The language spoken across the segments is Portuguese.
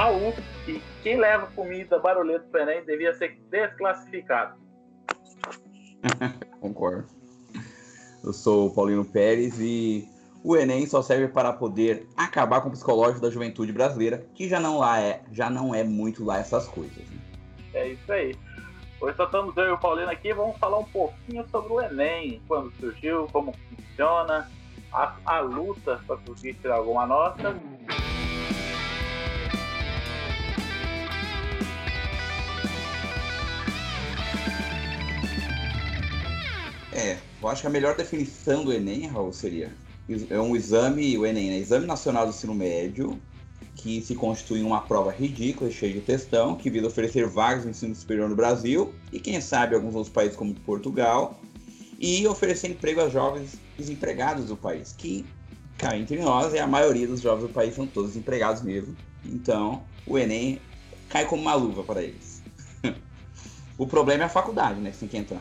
Raul e quem leva comida barulhenta pro Enem devia ser desclassificado. Concordo. Eu sou o Paulino Pérez e o Enem só serve para poder acabar com o psicológico da juventude brasileira, que já não, lá é, já não é muito lá essas coisas. Né? É isso aí. Hoje só estamos eu e o Paulino aqui vamos falar um pouquinho sobre o Enem, quando surgiu, como funciona, a, a luta para conseguir tirar alguma nota. É, eu acho que a melhor definição do Enem, Raul, seria é um exame, o Enem, né? Exame Nacional do Ensino Médio, que se constitui em uma prova ridícula, cheia de textão, que visa oferecer vagas no ensino superior no Brasil e, quem sabe, alguns outros países como Portugal, e oferecer emprego a jovens desempregados do país, que, cá entre nós, é a maioria dos jovens do país são todos desempregados mesmo. Então, o Enem cai como uma luva para eles. O problema é a faculdade, né? Que tem que entrar.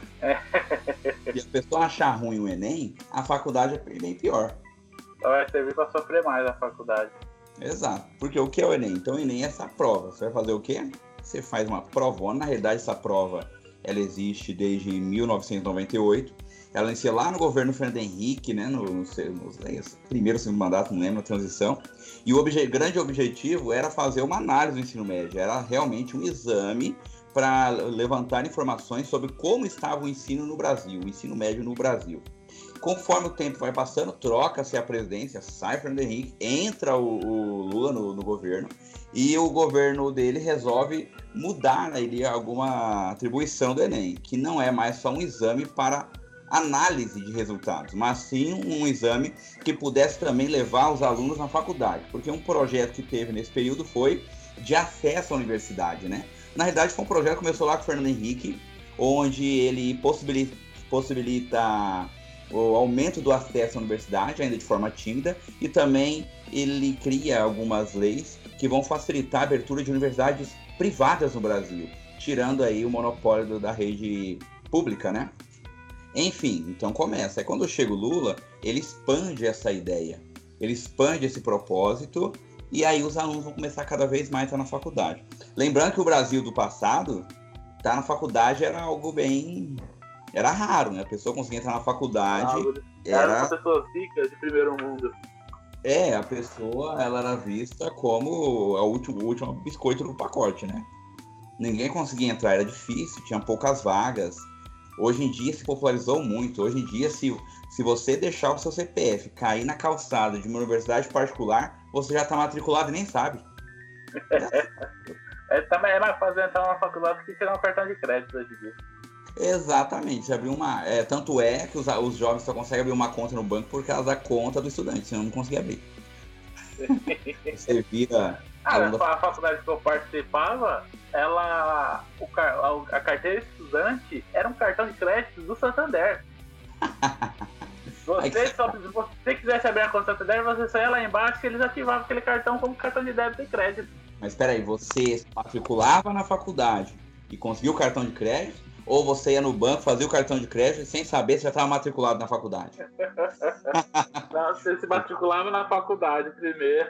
Se a pessoa achar ruim o Enem, a faculdade é bem pior. Então vai servir para sofrer mais a faculdade. Exato. Porque o que é o Enem? Então o Enem é essa prova. Você vai fazer o quê? Você faz uma provona. Na realidade, essa prova ela existe desde 1998. Ela inicia lá no governo Fernando Henrique, né, no, no, no, primeiro, segundo mandato, não lembro, na transição. E o obje, grande objetivo era fazer uma análise do ensino médio. Era realmente um exame para levantar informações sobre como estava o ensino no Brasil, o ensino médio no Brasil. Conforme o tempo vai passando, troca-se a presidência, sai Fernando Henrique, entra o, o Lula no, no, governo e o governo dele resolve mudar né, ele, alguma atribuição do Enem, que não é mais só um exame para análise de resultados, mas sim um exame que pudesse também levar os alunos na faculdade, porque um projeto que teve nesse período foi de acesso à universidade, né? Na realidade, foi um projeto que começou lá com o Fernando Henrique, onde ele possibilita, possibilita o aumento do acesso à universidade, ainda de forma tímida, e também ele cria algumas leis que vão facilitar a abertura de universidades privadas no Brasil, tirando aí o monopólio da rede pública, né? Enfim, então começa. É quando chega o Lula, ele expande essa ideia, ele expande esse propósito e aí os alunos vão começar cada vez mais a estar na faculdade. Lembrando que o Brasil do passado, estar tá na faculdade era algo bem. Era raro, né? A pessoa conseguia entrar na faculdade. era, era uma pessoa rica de primeiro mundo. É, a pessoa ela era vista como a última, o último biscoito do pacote, né? Ninguém conseguia entrar, era difícil, tinha poucas vagas. Hoje em dia se popularizou muito. Hoje em dia, se, se você deixar o seu CPF cair na calçada de uma universidade particular, você já está matriculado e nem sabe. é, também é mais fácil entrar numa faculdade que tirar um cartão de crédito hoje em dia. Exatamente, abrir uma. É, tanto é que os, os jovens só conseguem abrir uma conta no banco por causa da conta do estudante, senão não conseguia abrir. Você vira. Ah, a faculdade que eu participava, ela. O, a, a carteira estudante era um cartão de crédito do Santander. Você, só, se você quisesse abrir a conta Santander, você só ia lá embaixo e eles ativavam aquele cartão como cartão de débito e crédito. Mas peraí, você matriculava na faculdade e conseguiu o cartão de crédito? Ou você ia no banco, fazia o cartão de crédito sem saber se já estava matriculado na faculdade? Não, você se matriculava na faculdade primeiro.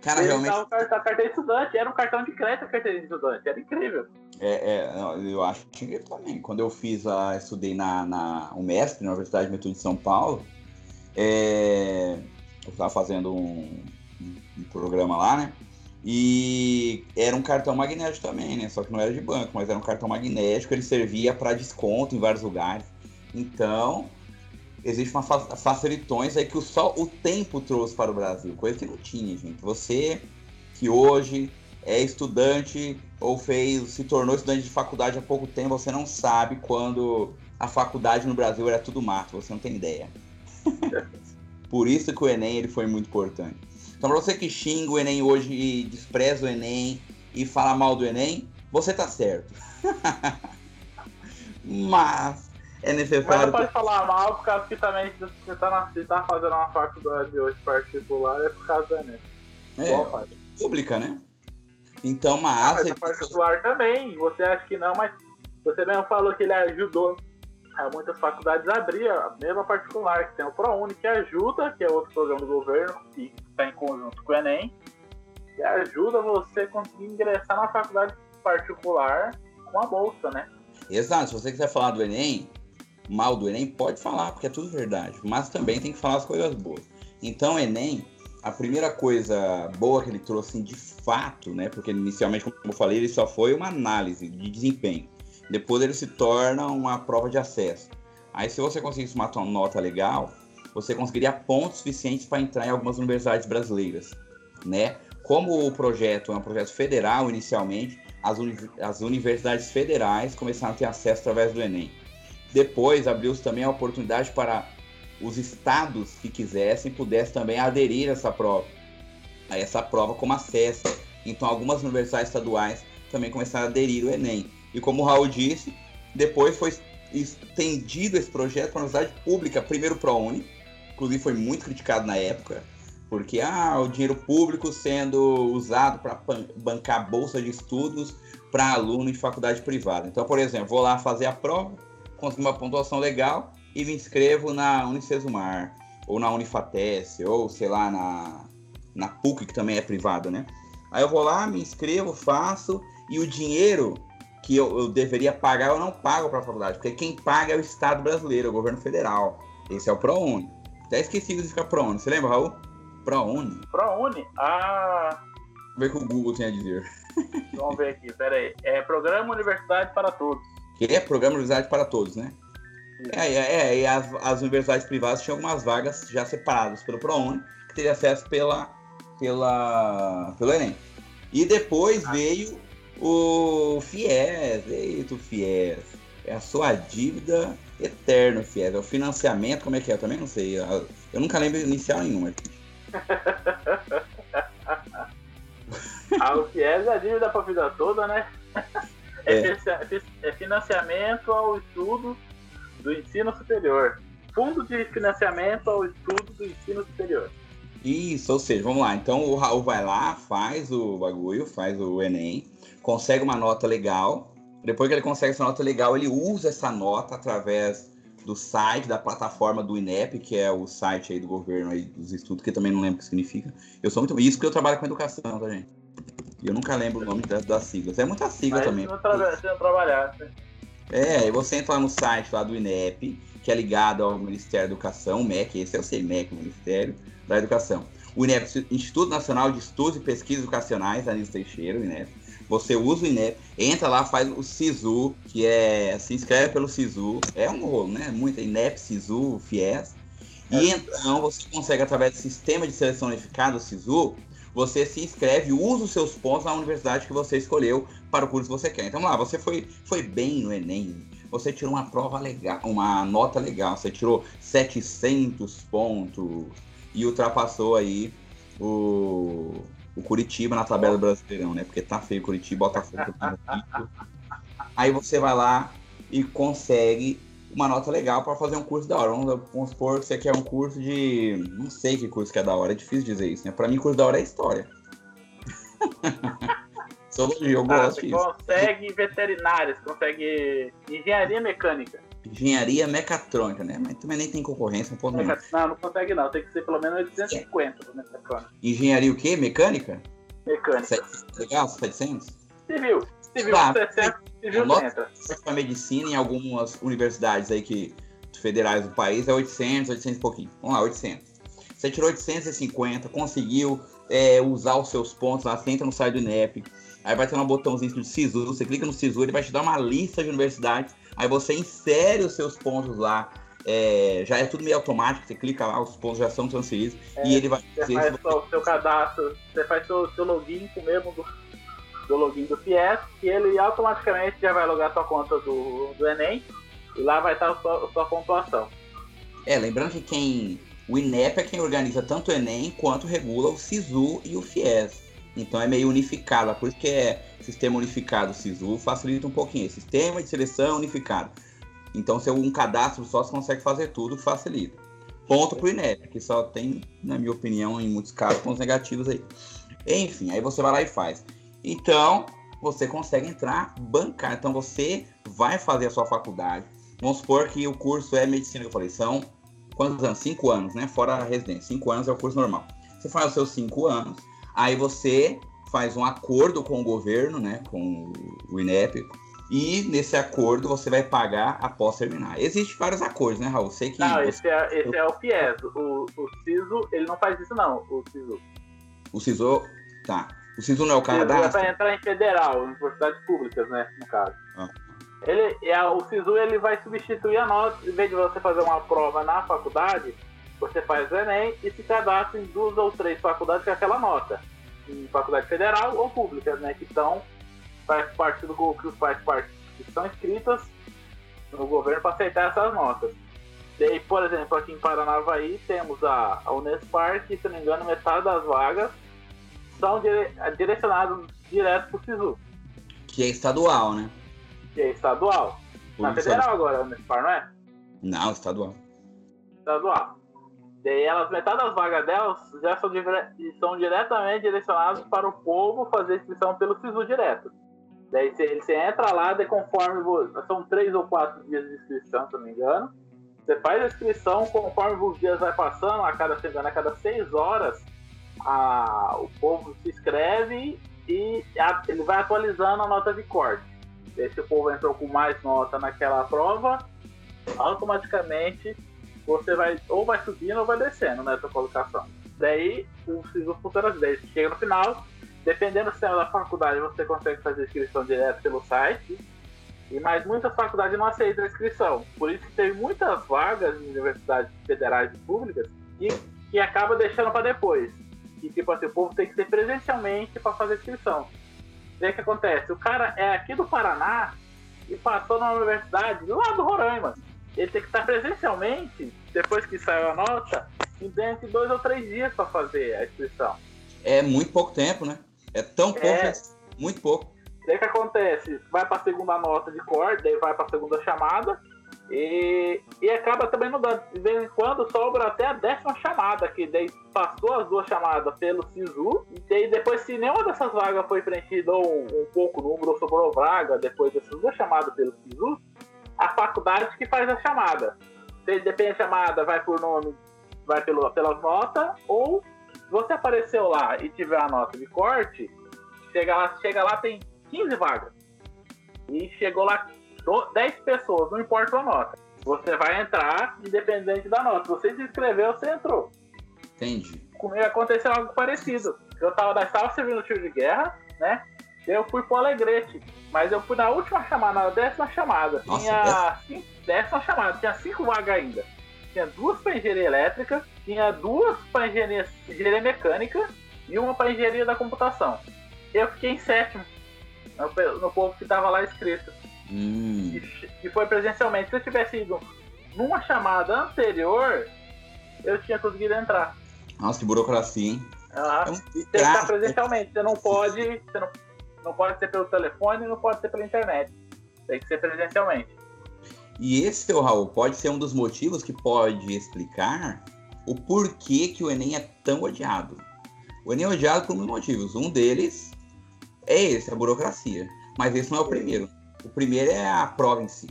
Cara, Ele realmente. O cartão, cartão de estudante, era um cartão de crédito a carteira de estudante, era incrível. É, é, eu acho que também. Quando eu fiz a. estudei na, na UMESP, na Universidade Metodista de São Paulo, é, eu estava fazendo um, um, programa lá, né? E era um cartão magnético também, né? Só que não era de banco, mas era um cartão magnético, ele servia para desconto em vários lugares. Então, existe uma facilitões aí que só o tempo trouxe para o Brasil, coisa que não tinha, gente. Você que hoje é estudante ou fez, se tornou estudante de faculdade há pouco tempo, você não sabe quando a faculdade no Brasil era tudo mato, você não tem ideia. Por isso que o Enem ele foi muito importante. Então, para você que xinga o Enem hoje e despreza o Enem e fala mal do Enem, você tá certo. Mas é necessário. Mas não pode falar mal por causa que também se você tá, na, se tá fazendo uma faculdade hoje particular é por causa da NET. É, Boa, pública, né? Então, mas. mas é particular também, você acha que não, mas você mesmo falou que ele ajudou a muitas faculdades a abrir a mesma particular, que tem o ProUni, que ajuda, que é outro programa do governo, que está em conjunto junto com o Enem e ajuda você a conseguir ingressar na faculdade particular com a bolsa, né? Exato. Se você quiser falar do Enem, mal do Enem, pode falar, porque é tudo verdade. Mas também tem que falar as coisas boas. Então, o Enem, a primeira coisa boa que ele trouxe assim, de fato, né? Porque inicialmente, como eu falei, ele só foi uma análise de desempenho. Depois ele se torna uma prova de acesso. Aí, se você conseguisse uma nota legal, você conseguiria pontos suficientes para entrar em algumas universidades brasileiras, né? Como o projeto é um projeto federal inicialmente, as, uni as universidades federais começaram a ter acesso através do Enem. Depois abriu-se também a oportunidade para os estados que quisessem pudessem também aderir a essa prova, a essa prova como acesso. Então algumas universidades estaduais também começaram a aderir ao Enem. E como o Raul disse, depois foi estendido esse projeto para a universidade pública, primeiro ProUni, inclusive foi muito criticado na época, porque ah, o dinheiro público sendo usado para bancar bolsa de estudos para aluno em faculdade privada. Então, por exemplo, vou lá fazer a prova, consigo uma pontuação legal e me inscrevo na Unicesumar, ou na Unifatesse, ou sei lá, na, na PUC, que também é privada, né? Aí eu vou lá, me inscrevo, faço, e o dinheiro que eu, eu deveria pagar, eu não pago para a faculdade, porque quem paga é o Estado brasileiro, é o governo federal. Esse é o ProUni. Até esqueci de ficar ProUni. Você lembra, Raul? ProUni? ProUni? Ah. Vamos ver o que o Google tem a dizer. Vamos ver aqui, pera aí. É Programa Universidade para Todos. Que é Programa Universidade para Todos, né? É, é, é, e as, as universidades privadas tinham algumas vagas já separadas pelo ProUni, que teria acesso pela, pela, pelo Enem. E depois ah. veio o FIES. Eita, o FIES. É a sua dívida eterna, FIES. É o financiamento, como é que é? Eu também não sei. Eu nunca lembro inicial nenhuma. ah, o FIES é a dívida para a vida toda, né? É. É, é financiamento ao estudo do ensino superior. Fundo de financiamento ao estudo do ensino superior. Isso, ou seja, vamos lá. Então o Raul vai lá, faz o bagulho, faz o Enem, consegue uma nota legal. Depois que ele consegue essa nota legal, ele usa essa nota através do site, da plataforma do INEP, que é o site aí do governo aí dos estudos, que também não lembro o que significa. Eu sou muito. Isso porque eu trabalho com educação, tá, gente? E eu nunca lembro o nome das, das siglas. É muita sigla Mas também. Se não, tra se não trabalhasse. É, e você entra lá no site lá do INEP, que é ligado ao Ministério da Educação, MEC, esse é o CEMEC, o Ministério da Educação. O INEP, Instituto Nacional de Estudos e Pesquisas Educacionais, Anísio Teixeira, o INEP. Você usa o INEP, entra lá, faz o SISU, que é. Se inscreve pelo SISU. É um rolo, né? Muito INEP, SISU, FIES. E é. então você consegue, através do sistema de seleção unificado, o SISU, você se inscreve, usa os seus pontos na universidade que você escolheu para o curso que você quer. Então lá, você foi, foi bem no Enem, você tirou uma prova legal, uma nota legal, você tirou 700 pontos e ultrapassou aí o, o Curitiba na tabela do Brasileirão, né? Porque tá feio Curitiba, Botafogo. Aí você vai lá e consegue uma nota legal para fazer um curso da hora. Vamos, vamos supor que você quer um curso de. Não sei que curso que é da hora, é difícil dizer isso, né? Para mim, curso da hora é história. Zoologia, eu ah, gosto disso. Consegue veterinárias, consegue engenharia mecânica. Engenharia mecatrônica, né? Mas também nem tem concorrência, não pode Meca... Não, não consegue não, tem que ser pelo menos 850 é. mecatrônica. Engenharia o quê? Mecânica? Mecânica. Legal, 700? Civil. Civil, tá, 700, civil entra. Para medicina em algumas universidades aí que federais do país é 800, 800 e pouquinho. Vamos lá, 800. Você tirou 850, conseguiu é, usar os seus pontos lá, você entra no site do INEP, aí vai ter um botãozinho de SISU, você clica no SISU, ele vai te dar uma lista de universidades, aí você insere os seus pontos lá, é, já é tudo meio automático, você clica lá, os pontos já são transferidos, é, e ele vai Você faz o seu cadastro, você faz seu, seu login com o mesmo do, do login do PS, que ele automaticamente já vai logar sua conta do, do Enem, e lá vai estar a sua, a sua pontuação. É, lembrando que quem. O INEP é quem organiza tanto o Enem quanto regula o SISU e o FIES. Então é meio unificado, por isso que é sistema unificado. SISU facilita um pouquinho. Sistema de seleção unificado. Então, se um cadastro só você consegue fazer tudo, facilita. Ponto pro INEP, que só tem, na minha opinião, em muitos casos, pontos negativos aí. Enfim, aí você vai lá e faz. Então, você consegue entrar bancar. Então, você vai fazer a sua faculdade. Vamos supor que o curso é medicina, que eu falei, são quantos anos? Cinco anos, né? Fora a residência. Cinco anos é o curso normal. Você faz os seus cinco anos, aí você faz um acordo com o governo, né, com o INEP, e nesse acordo você vai pagar após terminar. Existem vários acordos, né, Raul? Sei que. Não, você... esse, é, esse é o FIES. O, o CISO, ele não faz isso, não. O CISO. O CISO. Tá. O CISO não é o O CISO é para entrar em federal, universidades públicas, né? No caso. Ah. Ele, é, o SISU ele vai substituir a nota, em vez de você fazer uma prova na faculdade, você faz o Enem e se cadastra em duas ou três faculdades com aquela nota. Em faculdade federal ou públicas, né? Que estão, faz parte do que faz parte, que são inscritas no governo para aceitar essas notas. Daí, por exemplo, aqui em Paranavaí temos a, a Unespar, que se não me engano, metade das vagas são dire, direcionadas direto para o SISU, Que é estadual, né? que é estadual. Na federal agora, a Unespar, não é? Não, estadual. estadual. Daí elas, metade das vagas delas já são, dire- são diretamente direcionadas para o povo fazer inscrição pelo SISU direto. Daí você, você entra lá, de conforme são três ou quatro dias de inscrição, se não me engano. Você faz a inscrição, conforme os dias vai passando, a cada semana, a cada seis horas, a- o povo se inscreve e a- ele vai atualizando a nota de corte. Daí se o povo entrou com mais nota naquela prova, automaticamente você vai ou vai subindo ou vai descendo nessa colocação. Daí o SISU funciona assim, chega no final, dependendo do sistema da faculdade, você consegue fazer inscrição direto pelo site. E mas muitas faculdades não aceitam a inscrição. Por isso que tem muitas vagas em universidades federais e públicas que, que acaba deixando para depois. E tipo assim, o povo tem que ser presencialmente para fazer inscrição. Daí o que acontece? O cara é aqui do Paraná e passou na universidade lá do Roraima. Ele tem que estar presencialmente, depois que saiu a nota, em dentro de dois ou três dias para fazer a inscrição. É muito pouco tempo, né? É tão pouco, É. é muito pouco. Daí o que acontece? Vai para a segunda nota de corte, daí vai para a segunda chamada e, e acaba também não dando. De vez em quando sobra até a décima chamada, que daí passou as duas chamadas pelo SISU, e daí depois, se nenhuma dessas vagas foi preenchida ou um pouco número, ou sobrou vaga depois dessas duas chamadas pelo SISU, a faculdade que faz a chamada. Se depende da chamada, vai por nome, vai pelo, pelas notas, ou se você apareceu lá e tiver a nota de corte, chega lá, chega lá tem 15 vagas. E chegou lá do- 10 pessoas, não importa a nota. Você vai entrar independente da nota. Você se inscreveu, você entrou. Entendi. Comigo aconteceu algo parecido. Eu tava, estava servindo tiro de guerra, né? Eu fui pro Alegrete, mas eu fui na última chamada, na décima chamada. Nossa, tinha cinco, décima chamada, tinha cinco vagas ainda. Tinha duas para engenharia elétrica, tinha duas para engenharia, engenharia mecânica e uma para engenharia da computação. Eu fiquei em sétimo, no, no povo que tava lá escrito. Hum, E, e foi presencialmente. Se eu tivesse ido numa chamada anterior, eu tinha conseguido entrar. nossa, que burocracia, hein? Aham. É um E tem que estar presencialmente. Você não pode. Você não, não pode ser pelo telefone, não pode ser pela internet. Tem que ser presencialmente. E esse, seu Raul, pode ser um dos motivos que pode explicar o porquê que o Enem é tão odiado. O Enem é odiado por muitos motivos. Um deles é esse, a burocracia. Mas esse não é o primeiro. O primeiro é a prova em si.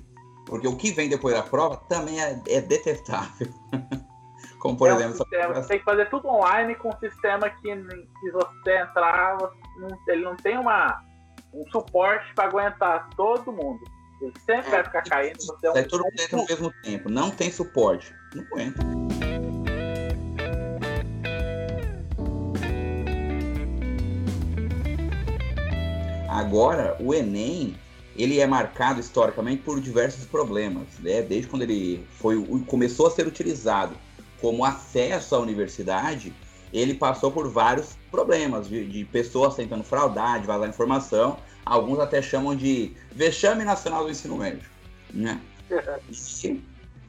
Porque o que vem depois da prova também é, é detestável. Como, por É um exemplo, sistema, você tem que fazer tudo online com um sistema que, se você entrar, você não- ele não tem uma, um suporte para aguentar todo mundo. Ele sempre vai ficar caindo. Você é um, todo mundo dentro ao mesmo tempo. Não tem suporte. Não aguenta. Agora, o Enem, ele é marcado historicamente por diversos problemas, né? Desde quando ele foi começou a ser utilizado como acesso à universidade, ele passou por vários problemas de, de pessoas tentando fraudar, de vazar informação. Alguns até chamam de vexame nacional do ensino médio, né? E,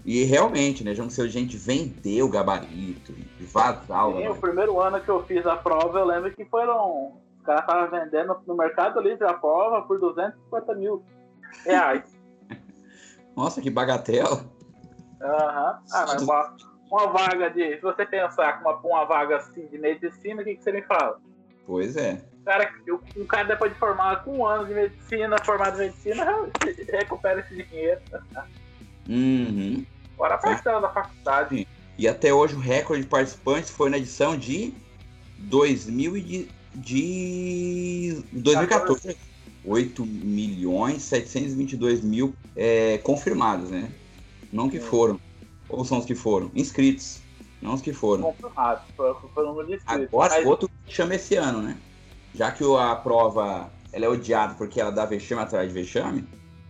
e realmente, né, já não sei, gente vender o gabarito, vazar o Sim, o primeiro ano que eu fiz a prova, eu lembro que foram. Os caras estavam vendendo no Mercado Livre a prova por 250 mil reais. Nossa, que bagatela. Aham. Ah, mas uma, vaga de. Se você pensar com uma, uma vaga assim de medicina, o que, que você me fala? Pois é. Cara, um cara depois de formar com um ano de medicina, formado em medicina, recupera esse dinheiro. Uhum. Fora a parcela da faculdade. E até hoje o recorde de participantes foi na edição de 2000 de, de 2014. 8 milhões 722 mil é, confirmados, né? Não que foram. Ou são os que foram? Inscritos. Não os que foram. Confirmados, foi o número de inscritos. Agora, Mas... outro chama esse ano, né? Já que a prova ela é odiada porque ela dá vexame atrás de vexame,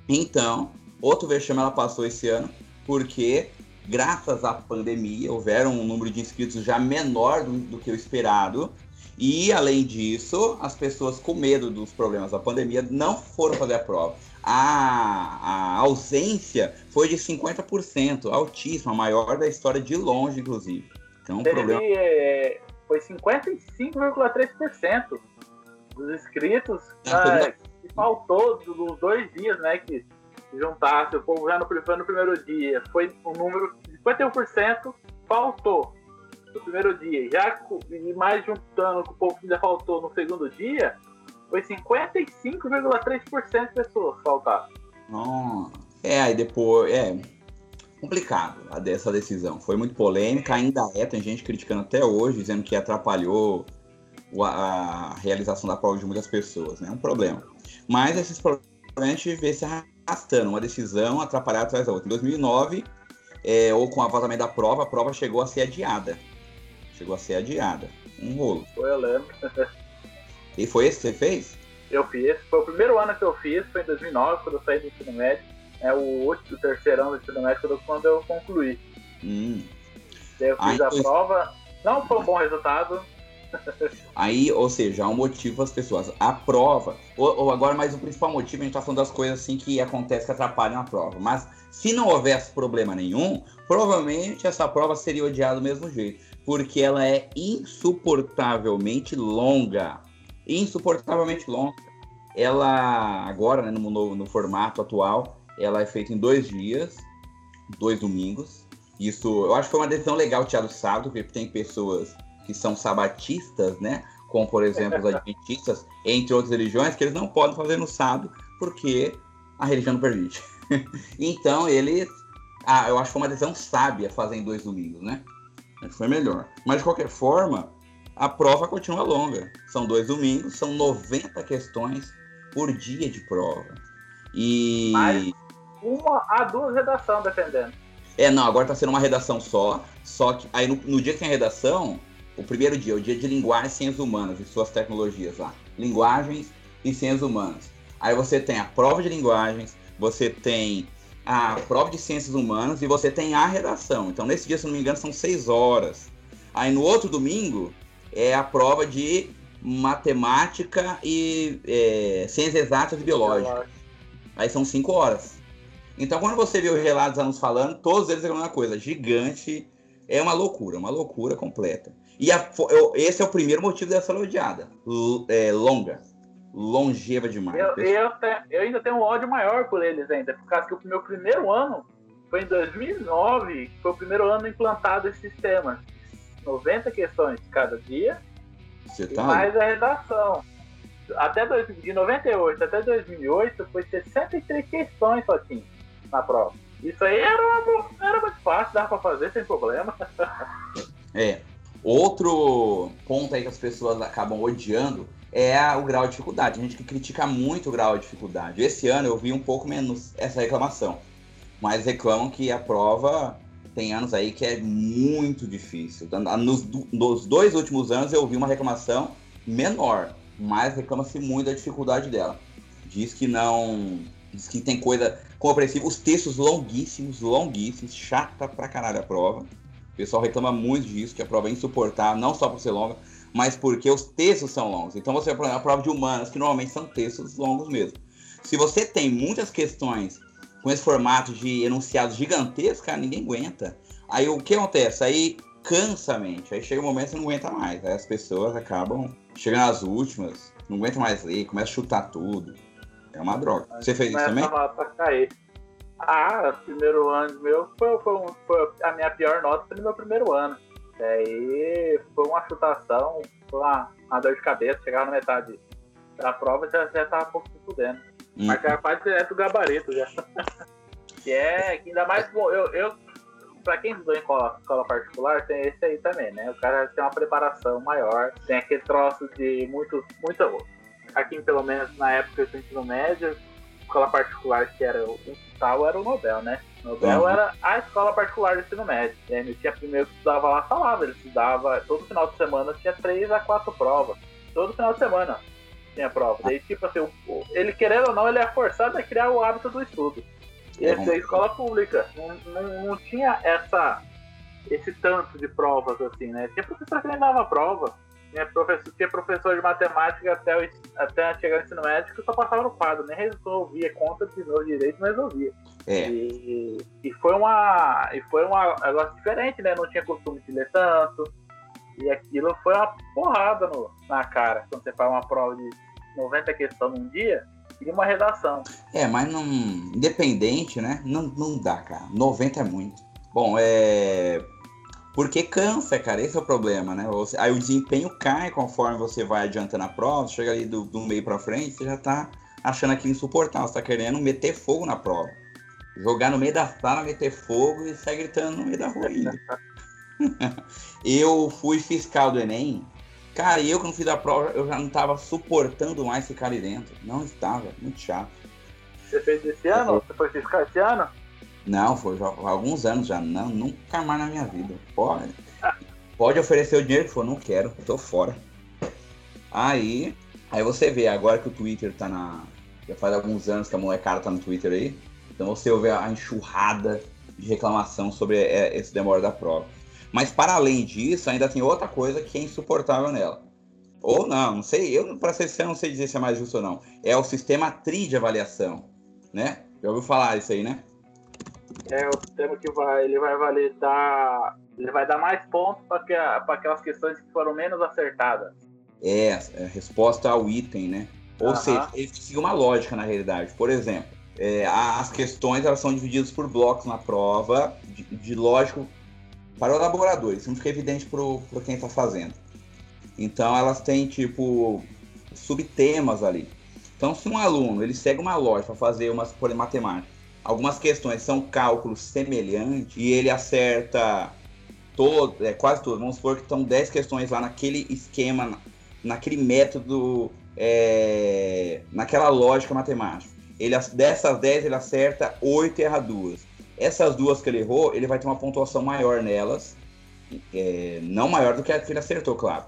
então, outro vexame ela passou esse ano porque, graças à pandemia, houveram um número de inscritos já menor do, do que o esperado e, além disso, as pessoas com medo dos problemas da pandemia não foram fazer a prova. A, a ausência foi de 50%, altíssima, a maior da história de longe, inclusive. Então, Teve, problema... é, foi 55,3% dos inscritos ah, que faltou dos dois dias, né? Que juntasse o povo já no, no primeiro dia. Foi um número de 51% faltou no primeiro dia, já e mais juntando com o pouco que ainda faltou no segundo dia, foi 55,3% de pessoas faltaram. Oh, é, aí depois. É complicado essa decisão. Foi muito polêmica, ainda é, tem gente criticando até hoje, dizendo que atrapalhou a realização da prova de muitas pessoas, né? É um problema. Mas esses problemas a gente vê se arrastando, uma decisão atrapalhar atrás da outra. Em 2009, é, ou com o vazamento da prova, a prova chegou a ser adiada. Chegou a ser adiada. Um rolo. Foi, eu lembro. e foi esse que você fez? Eu fiz. Foi o primeiro ano que eu fiz, foi em 2009, quando eu saí do ensino médio. É o último, o terceiro ano do ensino médio, quando eu concluí. Hum. Daí eu fiz a prova. Não foi um bom resultado. Aí, ou seja, há um motivo as pessoas. A prova, ou, ou, agora, mas o principal motivo, a gente tá falando das coisas assim que acontecem que atrapalham a prova. Mas se não houvesse problema nenhum, provavelmente essa prova seria odiada do mesmo jeito porque ela é insuportavelmente longa. Insuportavelmente longa. Ela, agora, né, no, no, no formato atual, ela é feita em dois dias, dois domingos. Isso, eu acho que foi uma decisão legal tirar do sábado, porque tem pessoas que são sabatistas, né? Como, por exemplo, os adventistas, entre outras religiões, que eles não podem fazer no sábado, porque a religião não permite. então, eles... Ah, eu acho que foi uma decisão sábia fazer em dois domingos, né? Foi melhor. Mas de qualquer forma, a prova continua longa. São dois domingos, são 90 questões por dia de prova. E. Mais uma a duas redações, dependendo. É, não, agora tá sendo uma redação só. Só que aí no, no dia que tem a redação, o primeiro dia, o dia de linguagem e ciências humanas e suas tecnologias lá. Linguagens e ciências humanas. Aí você tem a prova de linguagens, você tem a prova de ciências humanas e você tem a redação. Então, nesse dia, se não me engano, são seis horas. Aí, no outro domingo, é a prova de matemática e é, ciências exatas e biológicas. Aí são cinco horas. Então, quando você vê os relatos anos falando, todos eles é uma coisa gigante. É uma loucura, uma loucura completa. E a, eu, esse é o primeiro motivo dessa odiada. É, longa longeva demais. Eu, eu, eu, ainda tenho um ódio maior por eles ainda, por causa que o meu primeiro ano foi em 2009, foi o primeiro ano implantado esse sistema. 90 questões cada dia Você e tá mais a redação. Até dois, de 98 até 2008 foi 63 questões só tinha na prova. Isso aí era, uma, era muito fácil, dava para fazer sem problema. é. Outro ponto aí que as pessoas acabam odiando é o grau de dificuldade. A gente que critica muito o grau de dificuldade. Esse ano eu vi um pouco menos essa reclamação. Mas reclamam que a prova tem anos aí que é muito difícil. Nos, nos dois últimos anos eu vi uma reclamação menor, mas reclama-se muito da dificuldade dela. Diz que não. Diz que tem coisa compreensiva. Os textos longuíssimos, longuíssimos, chata pra caralho a prova. O pessoal reclama muito disso, que a prova é insuportável, não só por ser longa, mas porque os textos são longos. Então você vai a prova de humanas, que normalmente são textos longos mesmo. Se você tem muitas questões com esse formato de enunciados gigantescos, cara, ninguém aguenta. Aí o que acontece? Aí cansa a mente. Aí chega um momento que você não aguenta mais. Aí as pessoas acabam chegando às últimas, não aguenta mais ler, começa a chutar tudo. É uma droga. Você fez isso também? Pra cair. Ah, primeiro ano meu foi, foi, foi, a minha pior nota no meu primeiro ano. Daí foi uma chutação, foi uma, uma dor de cabeça, chegava na metade da prova já, já tava um pouco se fudendo. Uhum. Mas capaz é do gabarito já. que é, que ainda mais, bom, eu, eu pra quem estudou em escola, escola particular, tem esse aí também, né? O cara tem uma preparação maior, tem aquele troço de muito, muito. Aqui, pelo menos na época do ensino médio, escola particular que era o tal era o Nobel, né? Nobel uhum. era a escola particular do ensino médio. E aí, tinha primeiro que estudava lá, falava, ele estudava todo final de semana, tinha três a quatro provas. Todo final de semana tinha prova. Daí, tipo assim, ele querendo ou não, ele é forçado a criar o hábito do estudo. E essa é escola pública. Não, não, não tinha essa, esse tanto de provas assim, né? Tinha professor que nem dava prova. Tinha professor, tinha professor de matemática até, o, até chegar no ensino médio que só passava no quadro, nem resolvia conta de novo direito, não resolvia. É. E, e foi uma. E foi um negócio diferente, né? Não tinha costume de ler tanto. E aquilo foi uma porrada no, na cara. Quando você faz uma prova de 90 questões num dia, e uma redação. É, mas não. Independente, né? Não, não dá, cara. 90 é muito. Bom, é. Porque cansa, cara, esse é o problema, né? Você, aí o desempenho cai conforme você vai adiantando a prova, chega ali do, do meio para frente, você já tá achando aquilo insuportável, você tá querendo meter fogo na prova. Jogar no meio da sala, meter fogo e sair gritando no meio da rua ainda. eu fui fiscal do Enem Cara, eu quando fiz a prova, eu já não estava suportando mais ficar ali dentro. Não estava, muito chato. Você fez esse ano? Você foi fiscal esse ano? Não, foi já, alguns anos já. Não, nunca mais na minha vida. Pode, pode oferecer o dinheiro que for, não quero, tô fora. Aí, aí você vê, agora que o Twitter tá na. Já faz alguns anos que a molecada tá no Twitter aí. Então você ouve a enxurrada de reclamação sobre é, esse demora da prova. Mas para além disso, ainda tem outra coisa que é insuportável nela. Ou não, não sei, eu para ser sincero não sei dizer se é mais justo ou não. É o sistema TRI de avaliação, né? Já ouviu falar isso aí, né? É o sistema que vai, ele vai validar, ele vai dar mais pontos para que, aquelas questões que foram menos acertadas. É, é resposta ao item, né? Ou uhum. seja, ele sigue uma lógica na realidade. Por exemplo, é, as questões elas são divididas por blocos na prova, de, de lógico para o laborador, isso não fica evidente para quem está fazendo. Então elas têm tipo subtemas ali. Então se um aluno ele segue uma lógica para fazer umas por matemática, algumas questões são cálculos semelhantes e ele acerta todo, é, quase tudo. Vamos supor que estão 10 questões lá naquele esquema, naquele método, é, naquela lógica matemática. Ele, dessas 10 ele acerta 8 e erra duas. Essas duas que ele errou, ele vai ter uma pontuação maior nelas. É, não maior do que a que ele acertou, claro.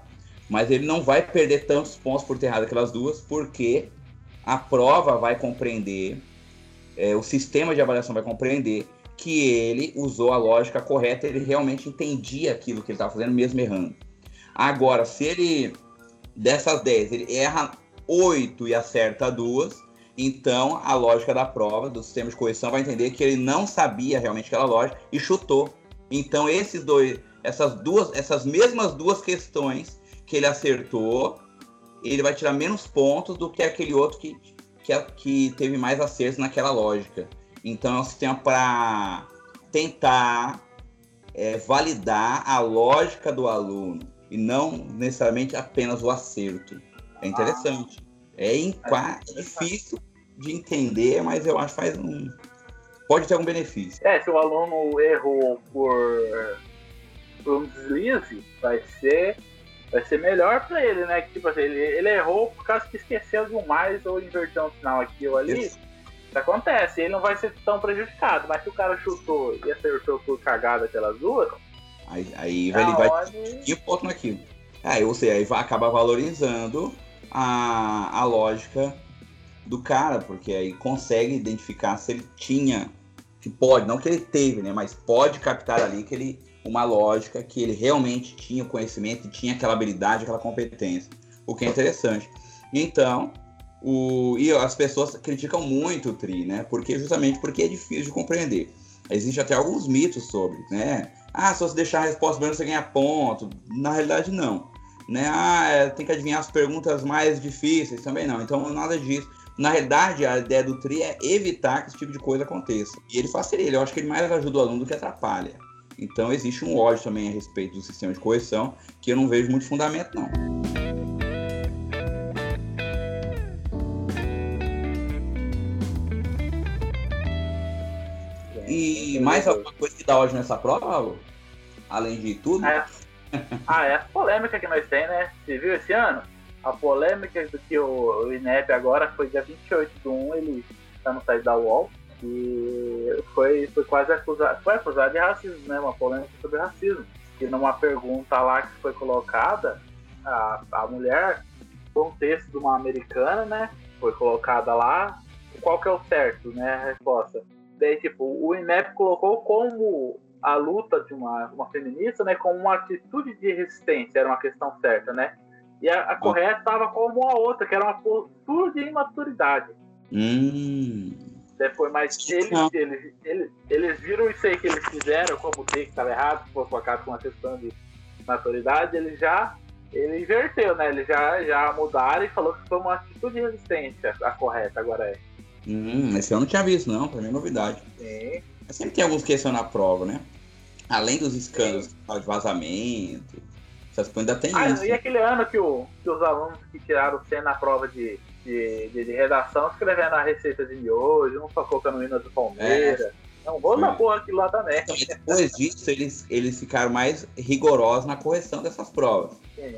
Mas ele não vai perder tantos pontos por ter errado aquelas duas, porque a prova vai compreender, é, o sistema de avaliação vai compreender que ele usou a lógica correta, ele realmente entendia aquilo que ele estava fazendo, mesmo errando. Agora, se ele, dessas 10, ele erra 8 e acerta duas, então, a lógica da prova, do sistema de correção, vai entender que ele não sabia realmente aquela lógica e chutou. Então, esses dois, essas duas, essas mesmas duas questões que ele acertou, ele vai tirar menos pontos do que aquele outro que, que, que teve mais acertos naquela lógica. Então, é um sistema para tentar é, validar a lógica do aluno e não necessariamente apenas o acerto. É interessante. É, é difícil de entender, mas eu acho que faz um. Pode ter um benefício. É, se o aluno errou por, por um deslize, vai ser, vai ser melhor para ele, né? Que, tipo assim, ele, ele errou por causa que esqueceu de um mais ou inverteu um sinal aqui ou ali. Isso. Isso acontece, ele não vai ser tão prejudicado, mas se o cara chutou e acertou por cagada pelas duas. Aí, aí ele vai ter ponto naquilo. Aí você aí vai acabar valorizando a, a lógica do cara, porque aí consegue identificar se ele tinha, que pode, não que ele teve, né, mas pode captar ali que ele uma lógica que ele realmente tinha o conhecimento e tinha aquela habilidade, aquela competência, o que é interessante. Então, o, e as pessoas criticam muito o TRI, né? Porque justamente porque é difícil de compreender. Existe até alguns mitos sobre, né? Ah, se você deixar a resposta branca você ganha ponto. Na realidade, não. Né? Ah, é, tem que adivinhar as perguntas mais difíceis também não. Então, nada disso. Na realidade, a ideia do TRI é evitar que esse tipo de coisa aconteça. E ele facilita, eu acho que ele mais ajuda o aluno do que atrapalha. Então existe um ódio também a respeito do sistema de correção, que eu não vejo muito fundamento, não. E mais alguma coisa que dá ódio nessa prova, além de tudo? É. Ah, é a polêmica que nós tem, né? Você viu esse ano? A polêmica do que o, INEP agora foi dia 28 de 1, ele tá no site da UOL, e foi, foi quase acusado, foi acusado de racismo, né? Uma polêmica sobre racismo. E numa pergunta lá que foi colocada, a, a mulher, um texto de uma americana, né? Foi colocada lá, qual que é o certo, né? A resposta. Daí, tipo, o INEP colocou como a luta de uma, uma feminista, né? Como uma atitude de resistência, era uma questão certa, né? E a, a correta estava como a outra, que era uma postura de imaturidade. Hum. Depois, mas eles, eles, eles, eles, viram isso aí que eles fizeram, como ter que estava errado, se for colocado com uma questão de maturidade, ele já ele inverteu, né? Ele já, já mudaram e falou que foi uma atitude de resistência a correta, agora é. Hum, esse eu não tinha visto, não, pra mim é novidade. Sim. Mas sempre tem alguns questões na prova, né? Além dos escândalos de vazamento, essas coisas ainda tem ah, isso. E aquele ano que, o, que os alunos que tiraram C na prova de de, de, de, redação escrevendo a receita de miojo, um só colocando o hino do Palmeiras. É, é um bom da porra aquilo lá também. Então, depois disso, eles, eles ficaram mais rigorosos na correção dessas provas. Sim.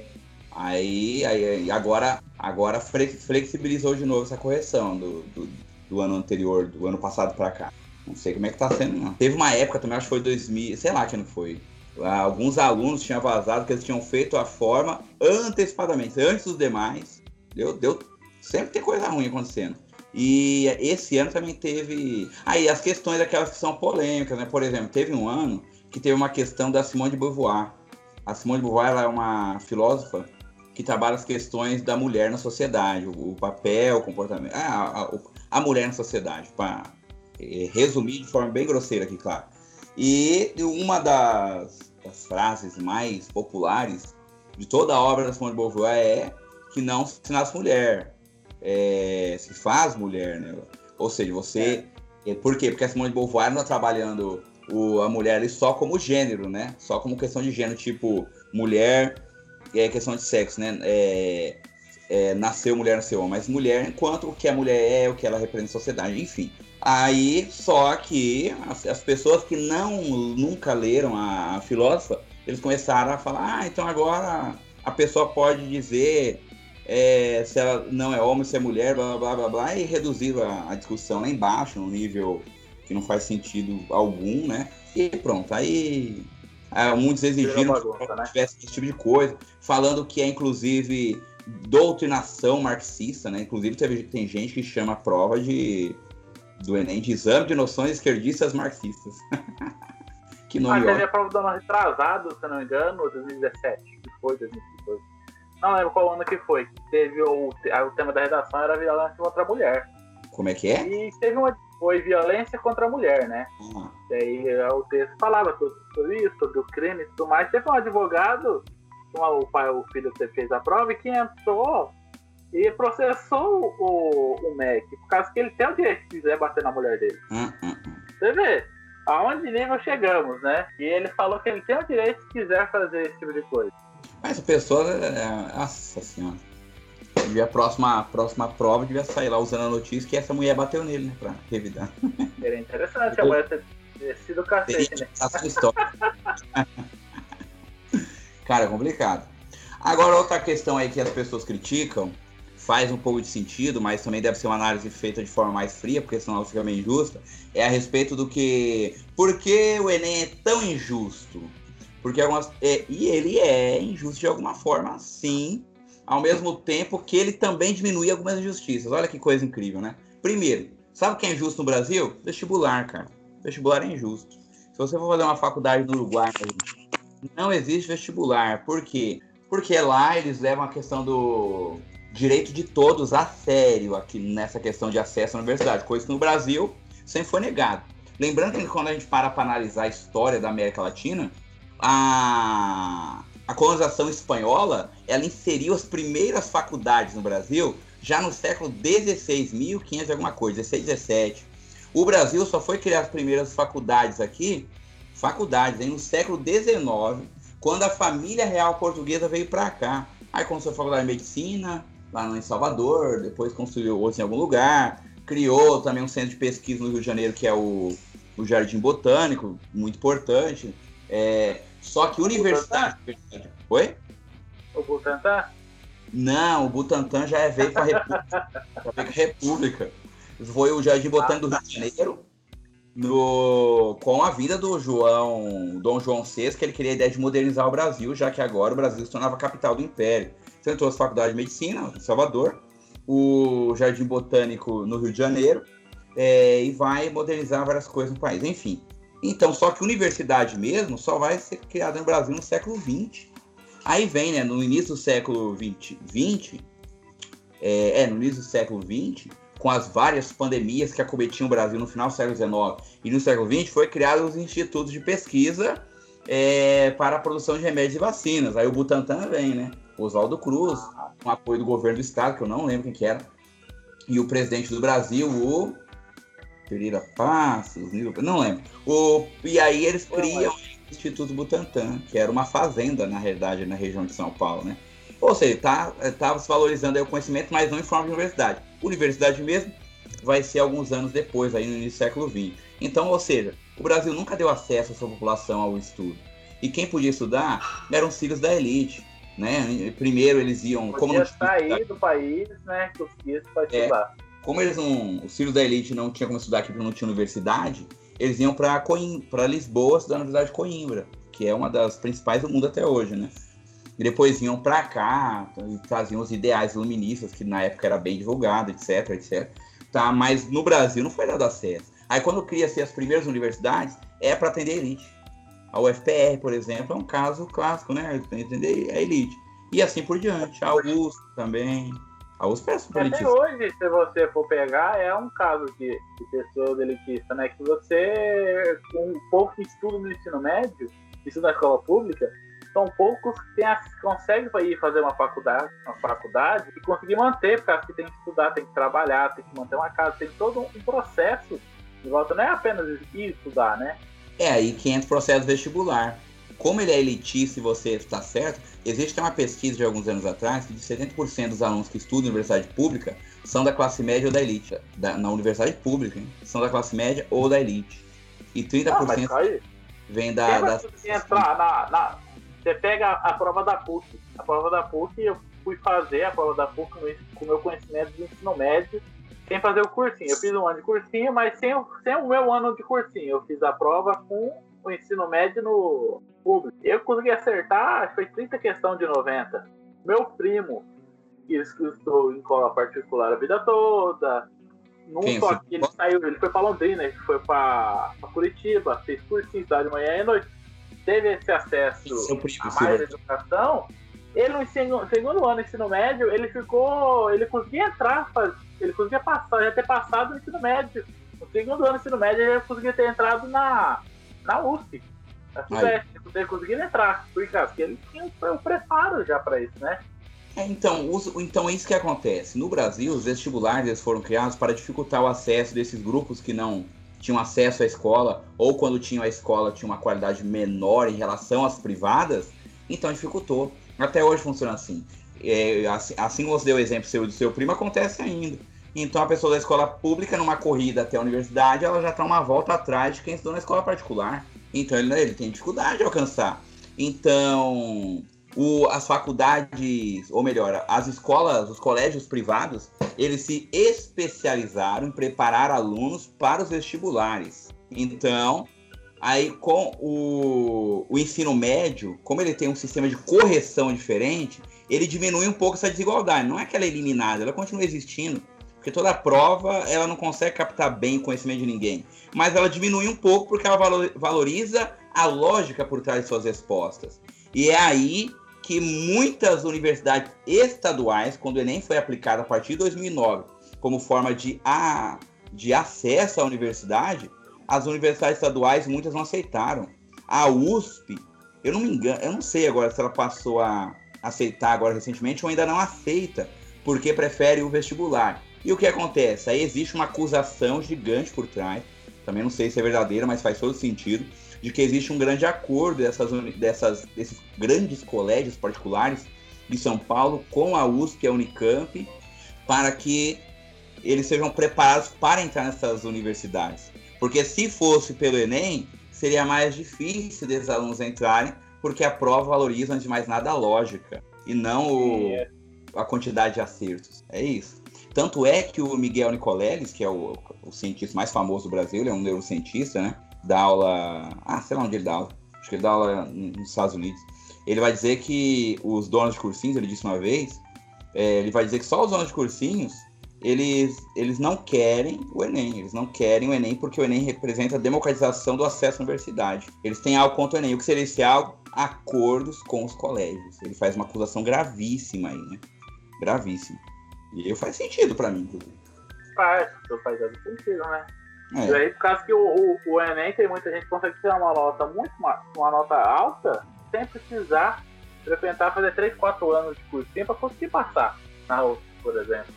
Aí, aí agora, agora flexibilizou de novo essa correção do, do, do ano anterior, do ano passado para cá. Não sei como é que tá sendo, não. Teve uma época também, acho que foi 2000, sei lá que não foi. Alguns alunos tinham vazado que eles tinham feito a forma antecipadamente, antes dos demais. Deu, deu Sempre tem coisa ruim acontecendo. E esse ano também teve. Aí ah, as questões aquelas que são polêmicas, né? Por exemplo, teve um ano que teve uma questão da Simone de Beauvoir. A Simone de Beauvoir é uma filósofa que trabalha as questões da mulher na sociedade, o, papel, o comportamento. A, a, a mulher na sociedade, para é, resumir de forma bem grosseira aqui, claro. E uma das, das frases mais populares de toda a obra da Simone de Beauvoir é que não se nasce mulher, é, se faz mulher, né? Ou seja, você. É. Por quê? Porque a Simone de Beauvoir não está trabalhando o, a mulher ali só como gênero, né? Só como questão de gênero, tipo, mulher é questão de sexo, né? É, é, nasceu mulher, nasceu homem, mas mulher enquanto o que a mulher é, o que ela representa na sociedade, enfim. Aí, só que as, as pessoas que não nunca leram a, a filósofa, eles começaram a falar, ah, então agora a pessoa pode dizer é, se ela não é homem, se é mulher, blá blá blá blá, e reduzir a, a discussão lá embaixo, num nível que não faz sentido algum, né? E pronto, aí é, muitos exigiram bagunça, que né? tivesse esse tipo de coisa, falando que é inclusive doutrinação marxista, né? Inclusive teve, tem gente que chama a prova de do Enem de exame de noções esquerdistas marxistas. que nome ah, teve a prova do ano retrasado, se não me engano, 2017, que foi 2018. Não lembro qual ano que foi. Teve o, o tema da redação era violência contra a mulher. Como é que é? E teve uma. Foi violência contra a mulher, né? Uhum. Daí é, o texto falava sobre isso, sobre o crime e tudo mais. Teve um advogado, o pai, o filho fez a prova, e que entrou e processou o, o MEC, por causa que ele tem o direito de quiser bater na mulher dele. Uhum. Você vê? Aonde nível chegamos, né? E ele falou que ele tem o direito de quiser fazer esse tipo de coisa. Mas a pessoa. É, nossa senhora. E a próxima, a próxima prova devia sair lá usando a notícia que essa mulher bateu nele, né? Pra revidar. Seria interessante a mulher ter sido cacete, né? Cara, é complicado. Agora, outra questão aí que as pessoas criticam, faz um pouco de sentido, mas também deve ser uma análise feita de forma mais fria, porque senão fica meio injusta, é a respeito do que. Por que o Enem é tão injusto? Porque algumas. É, e ele é injusto de alguma forma, sim. Ao mesmo tempo que ele também diminui algumas injustiças. Olha que coisa incrível, né? Primeiro, sabe o que é injusto no Brasil? Vestibular, cara. Vestibular é injusto. Se você for fazer uma faculdade no Uruguai, não existe vestibular. Por quê? Porque lá eles levam a questão do direito de todos a sério aqui nessa questão de acesso à universidade, coisa que no Brasil sempre foi negado. Lembrando que quando a gente para para analisar a história da América Latina, a, a colonização espanhola ela inseriu as primeiras faculdades no Brasil já no século XVI, 1500 e alguma coisa, 16, 17. O Brasil só foi criar as primeiras faculdades aqui, faculdades, hein, no século XIX, quando a família real portuguesa veio para cá. Aí começou a faculdade de medicina, lá em Salvador, depois construiu outros em algum lugar, criou também um centro de pesquisa no Rio de Janeiro, que é o o Jardim Botânico, muito importante. É, só que universidade. Oi? O Butantan? Não, o Butantan já é veio para a República. República. Foi o Jardim Botânico do Rio de Janeiro, no, com a vida do João, Dom João VI, que ele queria a ideia de modernizar o Brasil, já que agora o Brasil se tornava capital do Império. Então entrou as faculdades de medicina em Salvador, o Jardim Botânico no Rio de Janeiro, é, e vai modernizar várias coisas no país. Enfim. Então, só que universidade mesmo só vai ser criada no Brasil no século XX. Aí vem, né, no início do século XX, 20, é, é, no início do século XX, com as várias pandemias que acometiam o Brasil no final do século XIX e no século XX, foi criado os institutos de pesquisa é, para a produção de remédios e vacinas. Aí o Butantan vem, né? Oswaldo Cruz, com apoio do governo do estado, que eu não lembro quem que era, e o presidente do Brasil, o Pereira Passos, não lembro. O, e aí eles criam o Instituto Butantan, que era uma fazenda, na realidade, na região de São Paulo, né? Ou seja, tá, tá se valorizando o conhecimento, mas não em forma de universidade. Universidade mesmo vai ser alguns anos depois, aí no início do século XX. Então, ou seja, o Brasil nunca deu acesso à sua população ao estudo. E quem podia estudar eram os filhos da elite. Né? Primeiro eles iam. Podia como sair do país, né? Conseguia para é, estudar. Como eles não. Os filhos da elite não tinham como estudar aqui porque não tinha universidade, eles iam para para Lisboa estudar na Universidade de Coimbra, que é uma das principais do mundo até hoje, né? E depois iam para cá e traziam os ideais iluministas, que na época era bem divulgado, etc, etc. Tá? Mas no Brasil não foi dado acesso. Aí quando cria-se as primeiras universidades, é para atender a elite. A UFPR, por exemplo, é um caso clássico, né? Entender a elite. E assim por diante. A Augusto também. A USP é super Até hoje, se você for pegar, é um caso de, de pessoa elitista, né? Que você, com pouco estudo no ensino médio, estudo na escola pública, são poucos que conseguem ir fazer uma faculdade, uma faculdade e conseguir manter, porque tem que estudar, tem que trabalhar, tem que manter uma casa, tem todo um processo de volta. Não é apenas ir estudar, né? É aí que entra o processo vestibular. Como ele é elitista e você está certo, existe uma pesquisa de alguns anos atrás que de 70% dos alunos que estudam em universidade pública são da classe média ou da elite. Da, na universidade pública, hein? são da classe média ou da elite. E 30% ah, vem da. Quem da... Entrar na, na, Você pega a prova da PUC. A prova da PUC, eu fui fazer a prova da PUC com o meu conhecimento de ensino médio sem fazer o cursinho. Eu fiz um ano de cursinho, mas sem, sem o meu ano de cursinho. Eu fiz a prova com o ensino médio no público. Eu consegui acertar, acho que foi 30 questão de 90. Meu primo, que estudou em escola particular a vida toda, num só que ele saiu, ele foi para Londrina, ele foi para Curitiba, fez cursinho de manhã e noite, teve esse acesso a mais educação. Ele no ensino, segundo ano do ensino médio, ele ficou, ele conseguia entrar, ele conseguia passar, já ter passado no ensino médio. No segundo ano do ensino médio, ele conseguia ter entrado na, na USP. Na Sudeste, ele conseguia entrar. Por causa porque ele tinha o preparo já para isso, né? É, então, os, então é isso que acontece. No Brasil, os vestibulares foram criados para dificultar o acesso desses grupos que não tinham acesso à escola, ou quando tinham a escola tinha uma qualidade menor em relação às privadas, então dificultou. Até hoje funciona assim. É, assim, assim como você deu o exemplo seu, do seu primo, acontece ainda. Então a pessoa da escola pública, numa corrida até a universidade, ela já está uma volta atrás de quem estudou na escola particular. Então ele, ele tem dificuldade de alcançar. Então, o, as faculdades, ou melhor, as escolas, os colégios privados, eles se especializaram em preparar alunos para os vestibulares. Então, aí com o, o ensino médio, como ele tem um sistema de correção diferente, ele diminui um pouco essa desigualdade. Não é que ela é eliminada, ela continua existindo, porque toda prova ela não consegue captar bem o conhecimento de ninguém. Mas ela diminui um pouco porque ela valoriza a lógica por trás de suas respostas. E é aí que muitas universidades estaduais, quando o Enem foi aplicado a partir de 2009, como forma de, a, de acesso à universidade, as universidades estaduais muitas não aceitaram. A USP, eu não me engano, eu não sei agora se ela passou a aceitar agora recentemente ou ainda não aceita, porque prefere o vestibular. E o que acontece? Aí existe uma acusação gigante por trás, também não sei se é verdadeira, mas faz todo sentido, de que existe um grande acordo dessas, dessas, desses grandes colégios particulares de São Paulo com a USP e a Unicamp para que eles sejam preparados para entrar nessas universidades. Porque se fosse pelo Enem, seria mais difícil desses alunos entrarem, porque a prova valoriza, antes de mais nada, a lógica e não o, é. a quantidade de acertos. É isso. Tanto é que o Miguel Nicoleles, que é o, o cientista mais famoso do Brasil, ele é um neurocientista, né? Dá aula. Ah, sei lá onde ele dá aula. Acho que ele dá aula nos Estados Unidos. Ele vai dizer que os donos de cursinhos, ele disse uma vez, é, ele vai dizer que só os donos de cursinhos eles, eles não querem o Enem, eles não querem o Enem porque o Enem representa a democratização do acesso à universidade. Eles têm algo contra o Enem. O que seria esse algo? Acordos com os colégios. Ele faz uma acusação gravíssima aí, né? Gravíssima. E aí faz sentido para mim, inclusive. Faz, faz todo sentido, né? É. E aí, por causa que o, o, o, Enem tem muita gente que consegue tirar uma nota muito uma nota alta sem precisar frequentar fazer 3, 4 anos de cursinho para conseguir passar na outra, por exemplo.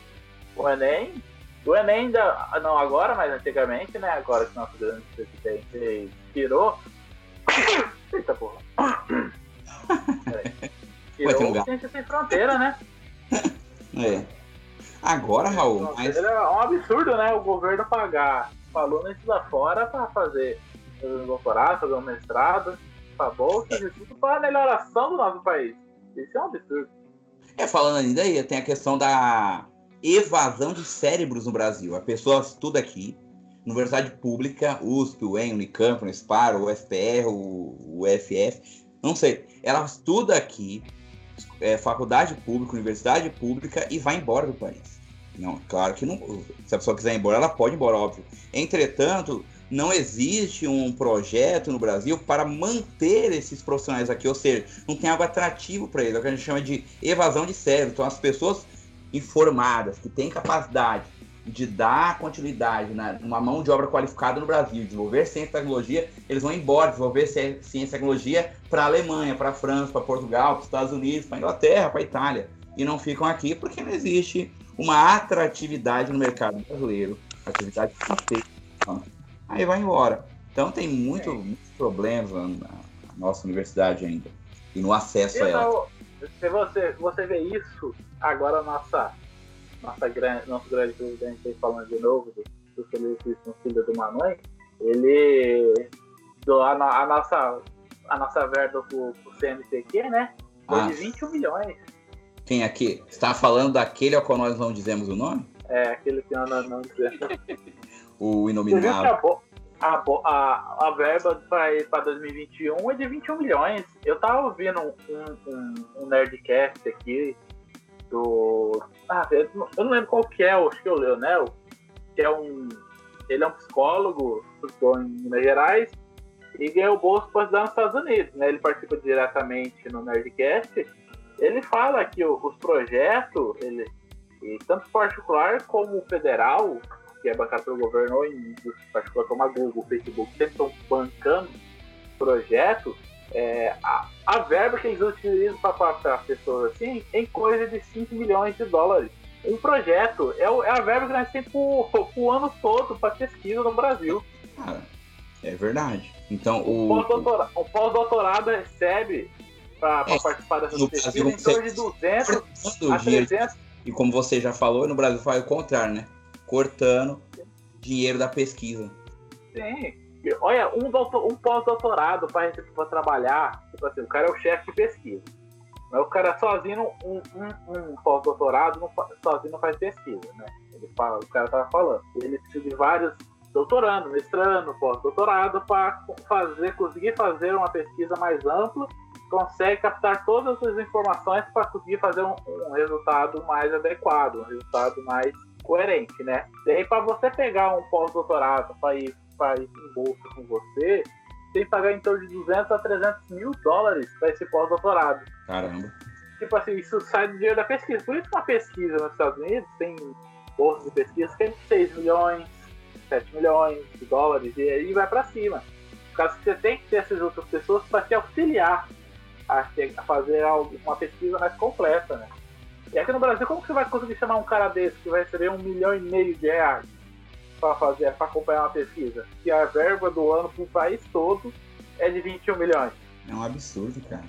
O Enem, o Enem ainda, não agora, mas antigamente, né? Agora que nosso grande presidente tirou. Eita porra. Tirou o Ciência Sem Fronteira, né? É. Agora, Raul, mas... É um absurdo, né? O governo pagar alunos lá fora para fazer um doutorado, fazer um mestrado, pra bolsa, isso tudo para a melhoração do nosso país. Isso é um absurdo. É, falando ainda aí, tem a questão da evasão de cérebros no Brasil. A pessoa estuda aqui, universidade pública, USP, UEM, Unicamp, Unespar, o UFPR, o UFF, não sei. Ela estuda aqui, é, faculdade pública, universidade pública e vai embora do país. Não, claro que não. Se a pessoa quiser ir embora, ela pode ir embora, óbvio. Entretanto, não existe um projeto no Brasil para manter esses profissionais aqui, ou seja, não tem algo atrativo para eles, é o que a gente chama de evasão de cérebro. Então, as pessoas informadas, que têm capacidade de dar continuidade numa mão de obra qualificada no Brasil, desenvolver ciência e tecnologia, eles vão embora, desenvolver ciência e tecnologia para a Alemanha, para a França, para Portugal, para os Estados Unidos, para a Inglaterra, para a Itália. E não ficam aqui porque não existe uma atratividade no mercado brasileiro, atividade que Aí vai embora. Então tem muito, é. muitos problemas na, nossa universidade ainda. E no acesso a ela. Se você, você vê isso, agora nossa, nossa grande, nosso grande presidente falando de novo do, do Felipe filho de uma mãe, ele do, a, a, nossa a nossa verba pro, pro CNPq, né? Foi ah. de 21 milhões. Quem aqui? Está falando daquele ao qual nós não dizemos o nome? É, aquele que nós não, dizemos. o inominável. A, a, a, verba para 2021 é de 21 milhões. Eu tava ouvindo um, um, um Nerdcast aqui do. Ah, eu não lembro qual que é, acho que é o Leonel, que é um. Ele é um psicólogo, estudou em Minas Gerais e ganhou bolsa para estudar nos Estados Unidos. Né? Ele participa diretamente no Nerdcast ele fala que os projetos, ele, tanto particular como federal, que é bancado pelo governo, ou em particular como a Google, Facebook, sempre estão bancando projetos, é, a, a, verba que eles utilizam para passar pessoas assim em coisa de 5 milhões de dólares. Um projeto é, é a verba que nós temos o ano todo para pesquisa no Brasil. Cara, é verdade. Então, o. O pós-doutorado recebe para é, participar dessas pesquisas em torno de 200 a 300. E como você já falou, no Brasil faz o contrário, né? Cortando dinheiro da pesquisa. Sim. Olha, um, um pós-doutorado para trabalhar, tipo assim, o cara é o chefe de pesquisa. Mas o cara sozinho, um, um, um pós-doutorado, sozinho não faz pesquisa, né? Ele fala, o cara tava falando. Ele precisa de vários doutorando, mestrando, pós-doutorado para fazer, conseguir fazer uma pesquisa mais ampla consegue captar todas as informações para conseguir fazer um, um, resultado mais adequado, um resultado mais coerente, né? E aí, para você pegar um pós-doutorado para ir, para ir em bolsa com você, tem que pagar em torno de 200 a 300 mil dólares para esse pós-doutorado. Caramba. Tipo assim, isso sai do dinheiro da pesquisa. Por isso que uma pesquisa nos Estados Unidos tem bolsas de pesquisa que é de 6 milhões, 7 milhões de dólares, e aí vai para cima. Por causa que você tem que ter essas outras pessoas para te auxiliar a, fazer uma pesquisa mais completa, né? E aqui no Brasil, como que você vai conseguir chamar um cara desse que vai receber um milhão e meio de reais para fazer, para acompanhar uma pesquisa? Que a verba do ano para o país todo é de 21 milhões. É um absurdo, cara.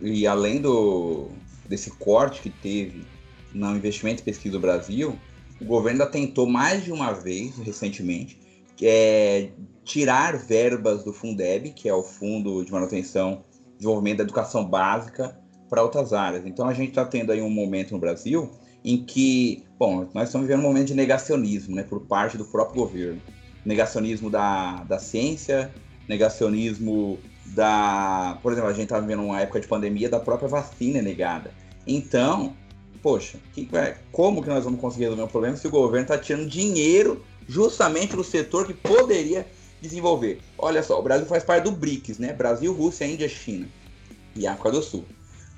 E além do desse corte que teve no investimento em pesquisa do Brasil, o governo ainda tentou mais de uma vez, recentemente, é, tirar verbas do Fundeb, que é o Fundo de Manutenção Desenvolvimento da Educação Básica, para outras áreas. Então a gente está tendo aí um momento no Brasil em que, bom, nós estamos vivendo um momento de negacionismo, né, por parte do próprio governo. Negacionismo da, da ciência, negacionismo da. Por exemplo, a gente está vivendo uma época de pandemia da própria vacina negada. Então, poxa, que, como que nós vamos conseguir resolver o problema se o governo está tirando dinheiro justamente do setor que poderia desenvolver? Olha só, o Brasil faz parte do BRICS, né? Brasil, Rússia, Índia, China e África do Sul.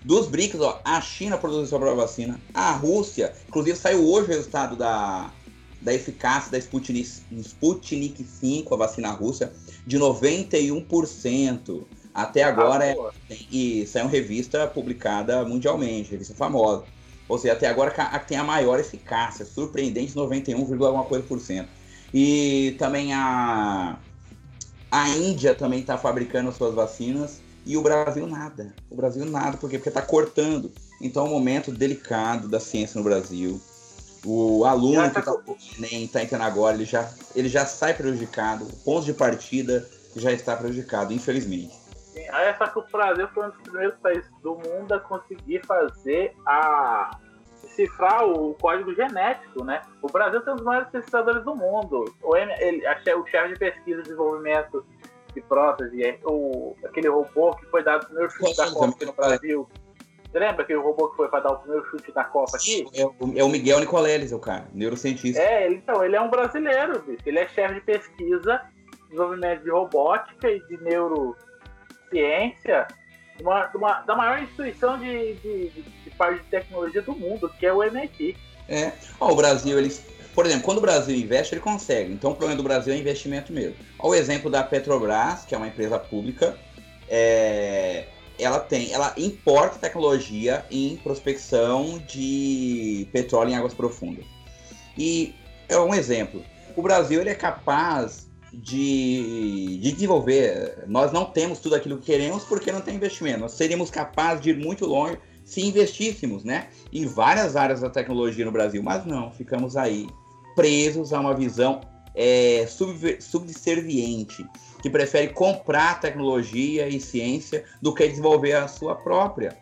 Dos BRICS, ó, a China produziu sua própria vacina, a Rússia, inclusive saiu hoje o resultado da, da eficácia da Sputnik, Sputnik 5, a vacina russa, de 91%. Até agora, ah, é, e saiu uma revista publicada mundialmente, revista famosa. Ou seja, até agora tem a maior eficácia, surpreendente 91, alguma coisa por cento. E também a, a Índia também está fabricando suas vacinas e o Brasil nada. O Brasil nada, por quê? Porque está cortando. Então é um momento delicado da ciência no Brasil. O aluno que está nem tá entrando agora, ele já, ele já sai prejudicado. O ponto de partida já está prejudicado, infelizmente. Sim, aí só que o Brasil foi um dos primeiros países do mundo a conseguir fazer a cifrar o código genético, né? O Brasil tem um dos maiores pesquisadores do mundo. O, ele, o chefe de pesquisa e desenvolvimento de prótese, é o, aquele robô que foi dado o primeiro chute da Copa aqui no Brasil. Você lembra aquele robô que foi para dar o primeiro chute da Copa aqui? É, é o Miguel Nicoleles, o cara, neurocientista. É, ele, então, ele é um brasileiro, bicho. Ele é chefe de pesquisa, desenvolvimento de robótica e de neurociência uma, uma, da maior instituição de, de, de, parte de tecnologia do mundo, que é o MIT. É. Ó, o Brasil, eles por exemplo, quando o Brasil investe, ele consegue. Então, o problema do Brasil é investimento mesmo. O exemplo da Petrobras, que é uma empresa pública. É, ela tem, ela importa tecnologia em prospecção de petróleo em águas profundas. E é um exemplo. O Brasil ele é capaz de, de desenvolver. Nós não temos tudo aquilo que queremos porque não tem investimento. Nós seríamos capazes de ir muito longe se investíssemos, né, em várias áreas da tecnologia no Brasil, mas não, ficamos aí presos a uma visão é, subserviente, que prefere comprar tecnologia e ciência do que desenvolver a sua própria.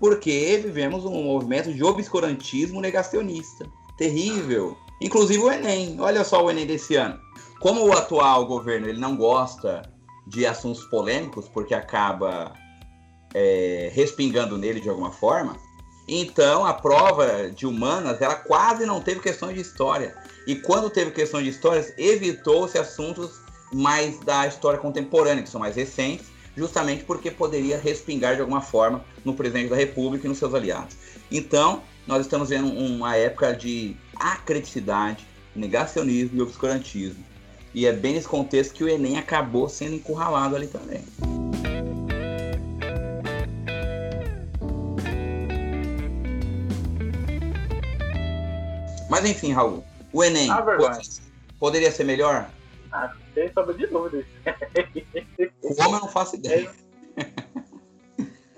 Porque vivemos um movimento de obscurantismo negacionista. Terrível. Inclusive o Enem. Olha só o Enem desse ano. Como o atual governo ele não gosta de assuntos polêmicos, porque acaba é, respingando nele de alguma forma, então a prova de humanas ela quase não teve questões de história. E quando teve questões de histórias, evitou-se assuntos mais da história contemporânea, que são mais recentes, justamente porque poderia respingar de alguma forma no presidente da República e nos seus aliados. Então, nós estamos vendo uma época de acriticidade, negacionismo e obscurantismo. E é bem nesse contexto que o Enem acabou sendo encurralado ali também. Mas enfim, Raul, o Enem ah, poderia ser melhor? Ah, sem sombra de dúvidas. Como eu não faço ideia.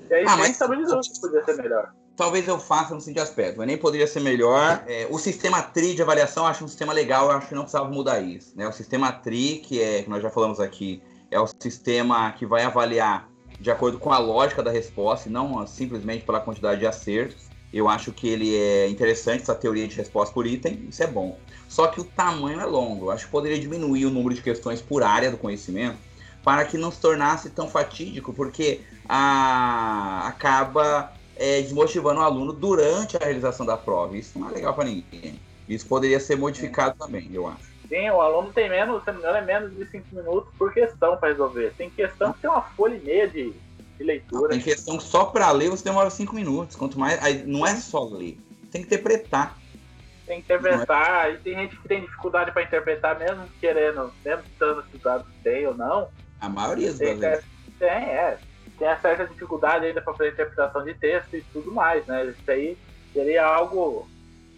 E aí, ah, mas sombra de dúvidas poderia ser melhor. Talvez eu faça no seguinte aspecto. O Enem poderia ser melhor. É, o sistema TRI de avaliação eu acho um sistema legal, eu acho que não precisava mudar isso. Né? O sistema TRI, que é que nós já falamos aqui, é o sistema que vai avaliar de acordo com a lógica da resposta e não simplesmente pela quantidade de acertos. Eu acho que ele é interessante, essa teoria de resposta por item, isso é bom. Só que o tamanho é longo. Eu acho que poderia diminuir o número de questões por área do conhecimento para que não se tornasse tão fatídico, porque a... acaba é, desmotivando o aluno durante a realização da prova. Isso não é legal para ninguém. Isso poderia ser modificado também, eu acho. Sim, o aluno tem menos, se não é menos de 5 minutos por questão para resolver. Tem questão que tem uma folha e meia de de leitura. Tem questão que só para ler você demora cinco minutos. Quanto mais. Aí não é só ler, tem que interpretar. Tem que interpretar, é... e tem gente que tem dificuldade para interpretar, mesmo querendo, mesmo estando estudado tem ou não. A maioria dos tem, brasileiros. Tem, é. Tem a certa dificuldade ainda para fazer interpretação de texto e tudo mais, né? Isso aí seria algo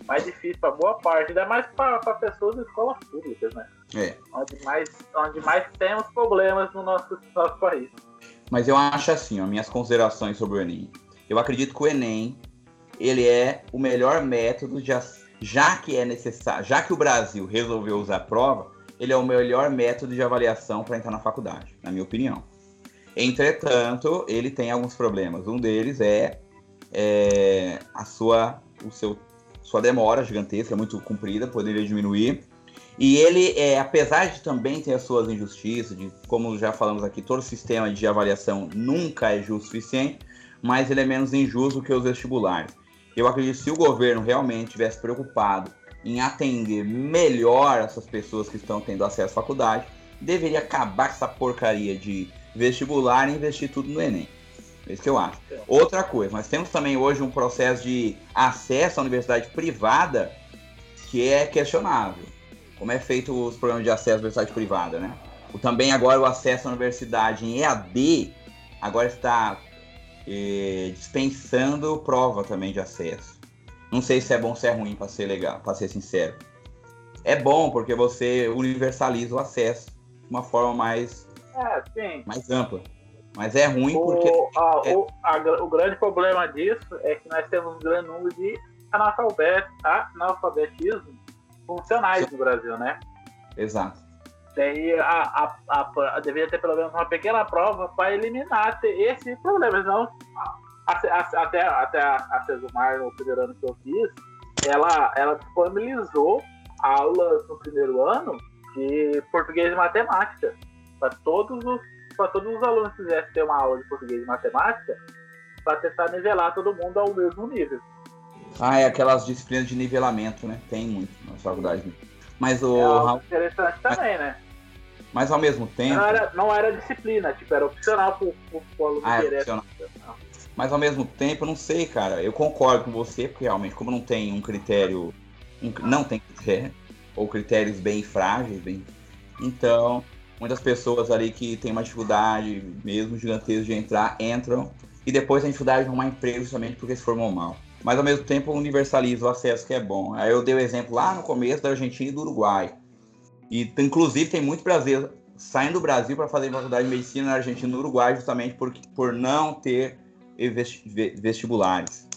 mais difícil para boa parte, ainda mais para pessoas de escolas públicas, né? É. Onde mais, onde mais temos problemas no nosso, nosso país. Mas eu acho assim, ó, minhas considerações sobre o Enem. Eu acredito que o Enem ele é o melhor método de já que é necessário, já que o Brasil resolveu usar a prova, ele é o melhor método de avaliação para entrar na faculdade, na minha opinião. Entretanto, ele tem alguns problemas. Um deles é, é a sua, o seu, sua demora gigantesca, muito comprida, poderia diminuir. E ele, é, apesar de também ter as suas injustiças, de como já falamos aqui, todo sistema de avaliação nunca é justo o suficiente, mas ele é menos injusto que os vestibulares. Eu acredito que se o governo realmente tivesse preocupado em atender melhor essas pessoas que estão tendo acesso à faculdade, deveria acabar com essa porcaria de vestibular e investir tudo no Enem. É isso que eu acho. Outra coisa, nós temos também hoje um processo de acesso à universidade privada que é questionável. Como é feito os programas de acesso à universidade privada, né? O, também agora o acesso à universidade em EAD agora está eh, dispensando prova também de acesso. Não sei se é bom ou se é ruim, para ser legal, para ser sincero. É bom porque você universaliza o acesso de uma forma mais, é, mais ampla. Mas é ruim o, porque. A, é... o, a, o grande problema disso é que nós temos um grande número de analfabetismo funcionais no Brasil, né? Exato. Daí a, a, a, deveria ter pelo menos uma pequena prova para eliminar esse problema. Senão, até, até a Cesumar, no primeiro ano que eu fiz, ela, ela disponibilizou aulas no primeiro ano de português e matemática. Para todos os para todos os alunos que quisessem ter uma aula de português e matemática, para tentar nivelar todo mundo ao mesmo nível. Ah, é aquelas disciplinas de nivelamento, né? Tem muito na faculdade. Mas o. É algo interessante também, né? Mas ao mesmo tempo. Não era, não era disciplina, tipo, era opcional pro, pro, pro aluno ah, é opcional. Mas ao mesmo tempo, eu não sei, cara. Eu concordo com você, porque realmente, como não tem um critério. Um, não tem critério, ou critérios bem frágeis, bem. Então, muitas pessoas ali que têm uma dificuldade mesmo gigantesca de entrar, entram e depois têm dificuldade de arrumar emprego justamente porque se formou mal mas ao mesmo tempo universaliza o acesso que é bom. Aí eu dei o exemplo lá no começo da Argentina e do Uruguai. E inclusive tem muito brasileiro saindo do Brasil para fazer faculdade de medicina na Argentina e no Uruguai justamente por, por não ter vestibulares.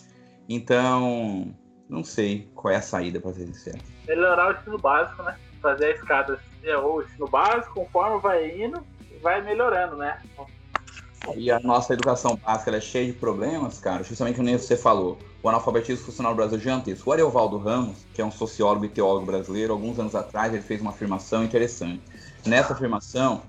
Então, não sei qual é a saída, para ser sincero. Melhorar o ensino básico, né? Fazer a escada, o ensino básico, conforme vai indo, vai melhorando, né? E a nossa educação básica é cheia de problemas, cara, justamente como você falou. O analfabetismo funcional no Brasil é gigantesco. O Ariovaldo Ramos, que é um sociólogo e teólogo brasileiro, alguns anos atrás ele fez uma afirmação interessante. Nessa afirmação,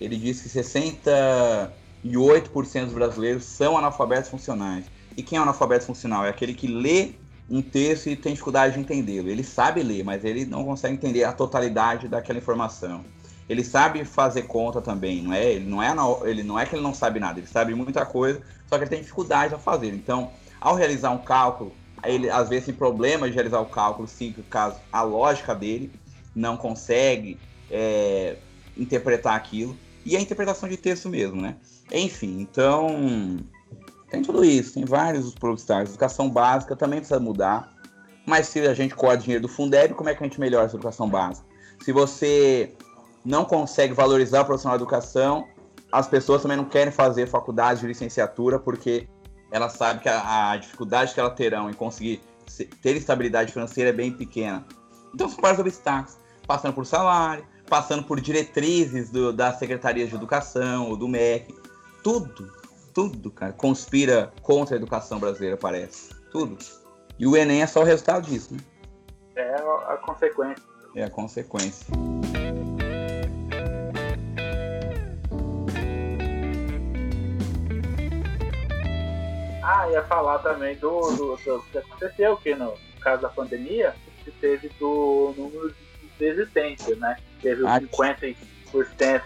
ele disse que 68% dos brasileiros são analfabetos funcionais. E quem é analfabeto funcional? É aquele que lê um texto e tem dificuldade de entendê-lo. Ele sabe ler, mas ele não consegue entender a totalidade daquela informação ele sabe fazer conta também, não é? Ele não é, ele não é que ele não sabe nada, ele sabe muita coisa, só que ele tem dificuldade a fazer. Então, ao realizar um cálculo, ele às vezes tem problemas de realizar o cálculo, sim, caso a lógica dele não consegue é, interpretar aquilo. E a interpretação de texto mesmo, né? Enfim, então tem tudo isso, tem vários obstáculos. Educação básica também precisa mudar. Mas se a gente corta dinheiro do Fundeb, como é que a gente melhora essa educação básica? Se você não consegue valorizar o profissional da educação, as pessoas também não querem fazer faculdade de licenciatura porque elas sabem que a, a dificuldade que elas terão em conseguir ter estabilidade financeira é bem pequena. Então são vários obstáculos, passando por salário, passando por diretrizes do, das secretarias de educação, ou do MEC, tudo, tudo, cara, conspira contra a educação brasileira, parece. Tudo. E o Enem é só o resultado disso, né? É a consequência. É a consequência. Ah, ia falar também do, do, do que aconteceu, que no caso da pandemia, se teve do número de desistência, né? Teve os 50%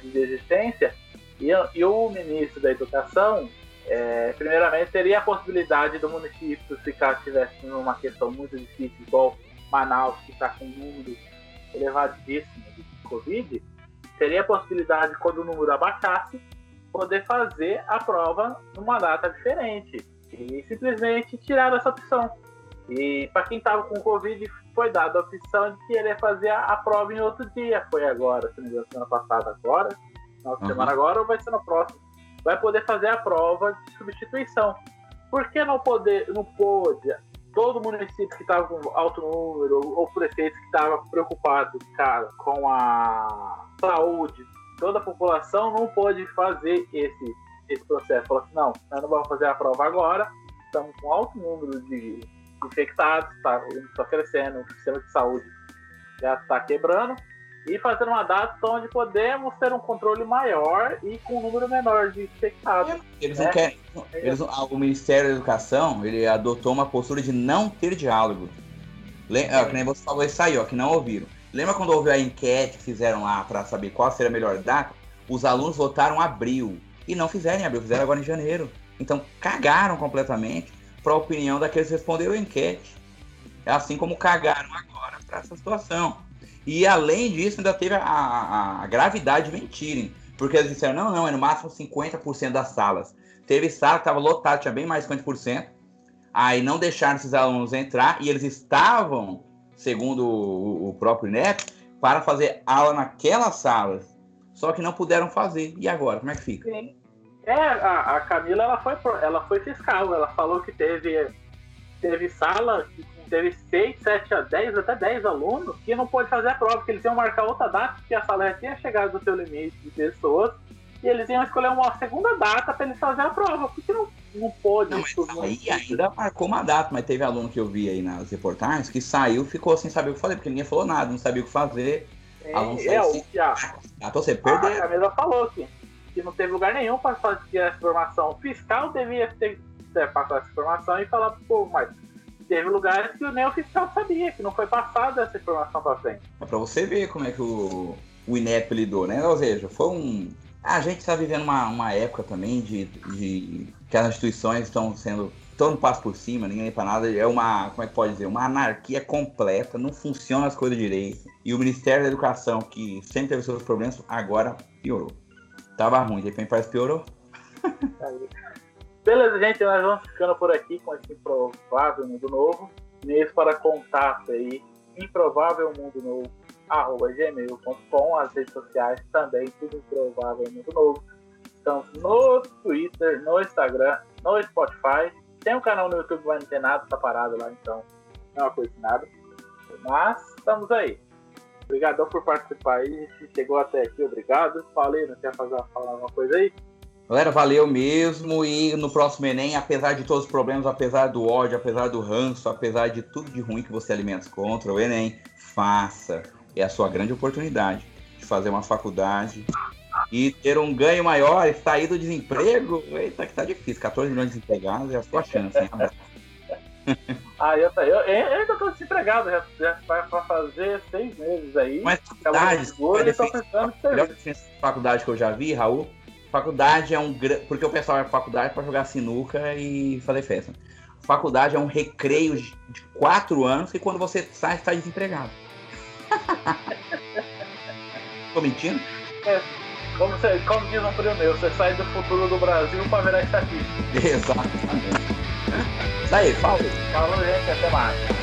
de desistência e, e o ministro da Educação, é, primeiramente, teria a possibilidade do município, se caso tivesse uma questão muito difícil, igual Manaus, que está com um número elevadíssimo de Covid, teria a possibilidade, quando o número abaixasse, poder fazer a prova numa data diferente. E simplesmente tiraram essa opção. E para quem estava com Covid, foi dada a opção de querer fazer a, prova em outro dia. Foi agora, se não me engano, semana passada agora, na uhum. semana agora ou vai ser no próximo. Vai poder fazer a prova de substituição. Por que não poder, não pôde todo município que estava com alto número, ou prefeito que estava preocupado, cara, com a saúde, toda a população não pôde fazer esse, esse processo. Falou assim, não, nós não vamos fazer a prova agora, estamos com alto número de infectados, está tá crescendo, o sistema de saúde já está quebrando, e fazer uma data onde podemos ter um controle maior e com um número menor de infectados. Eles não né? querem. Eles não, o Ministério da Educação ele adotou uma postura de não ter diálogo. Lembra, que nem você falou isso aí, ó, que não ouviram. Lembra quando houve a enquete que fizeram lá para saber qual seria a melhor data? Os alunos votaram abril. E não fizeram em abril, fizeram agora em janeiro. Então cagaram completamente para a opinião daqueles que responderam a enquete. Assim como cagaram agora para essa situação. E além disso, ainda teve a, a, a gravidade de mentirem. Porque eles disseram, não, não, é no máximo 50% das salas. Teve sala que estava lotada, tinha bem mais de 50%. Aí não deixaram esses alunos entrar e eles estavam, segundo o, o próprio INEP, para fazer aula naquelas salas. Só que não puderam fazer. E agora, como é que fica? Sim. É, a, a Camila ela foi, ela foi fiscal, ela falou que teve, teve sala que teve 6, 7 a 10, até 10 alunos que não pôde fazer a prova, porque eles iam marcar outra data, porque a sala já tinha chegado no seu limite de pessoas, e eles iam escolher uma segunda data para eles fazerem a prova, porque não, não pôde. Não, aí ainda marcou uma data, mas teve aluno que eu vi aí nas reportagens que saiu, ficou sem saber o que fazer, porque ninguém falou nada, não sabia o que fazer. É, aluno é, assim, já, ah, você perdeu. A Camila falou que, que não teve lugar nenhum para fazer essa informação. O fiscal devia ter, passado essa informação e falar pro povo, mas teve lugares que nem o fiscal sabia, que não foi passada essa informação para frente. É para você ver como é que o, o INEP lidou, né? Ou seja, foi um. A gente está vivendo uma, uma época também de, de que as instituições estão sendo todo passo por cima, ninguém para nada. É uma, como é que pode dizer, uma anarquia completa, não funciona as coisas direito. E o Ministério da Educação, que sempre teve seus problemas, agora piorou. Tava ruim, de repente parece piorou. Beleza, gente, nós vamos ficando por aqui com esse improvável mundo novo. E-mails para contato aí, improvável mundo novo, arroba gmail.com, as redes sociais também, tudo improvável mundo novo. Estamos no Twitter, no Instagram, no Spotify. Tem um canal no YouTube, mas não tem nada, tá parado lá, então não acontece nada. Mas estamos aí. Obrigadão por participar aí. Chegou até aqui, obrigado. Falei, não quer fazer, falar alguma coisa aí? Galera, valeu mesmo. E no próximo Enem, apesar de todos os problemas, apesar do ódio, apesar do ranço, apesar de tudo de ruim que você alimenta contra o Enem, faça. É a sua grande oportunidade de fazer uma faculdade e ter um ganho maior, sair do desemprego. Eita, que tá difícil. 14 milhões de desempregados é a sua chance, hein? ah, eu, eu, eu ainda tô desempregado, já, já vai pra fazer seis meses aí. Mas faculdade, faculdade que eu já vi, Raul, Faculdade é um porque o pessoal é faculdade para jogar sinuca e fazer festa. Faculdade é um recreio de quatro anos e quando você sai, está desempregado. Tô mentindo? É, como, você, como diz um primo meu, você sai do futuro do Brasil para virar estatística. Exatamente. Isso aí, falou. Falou, gente, até mais.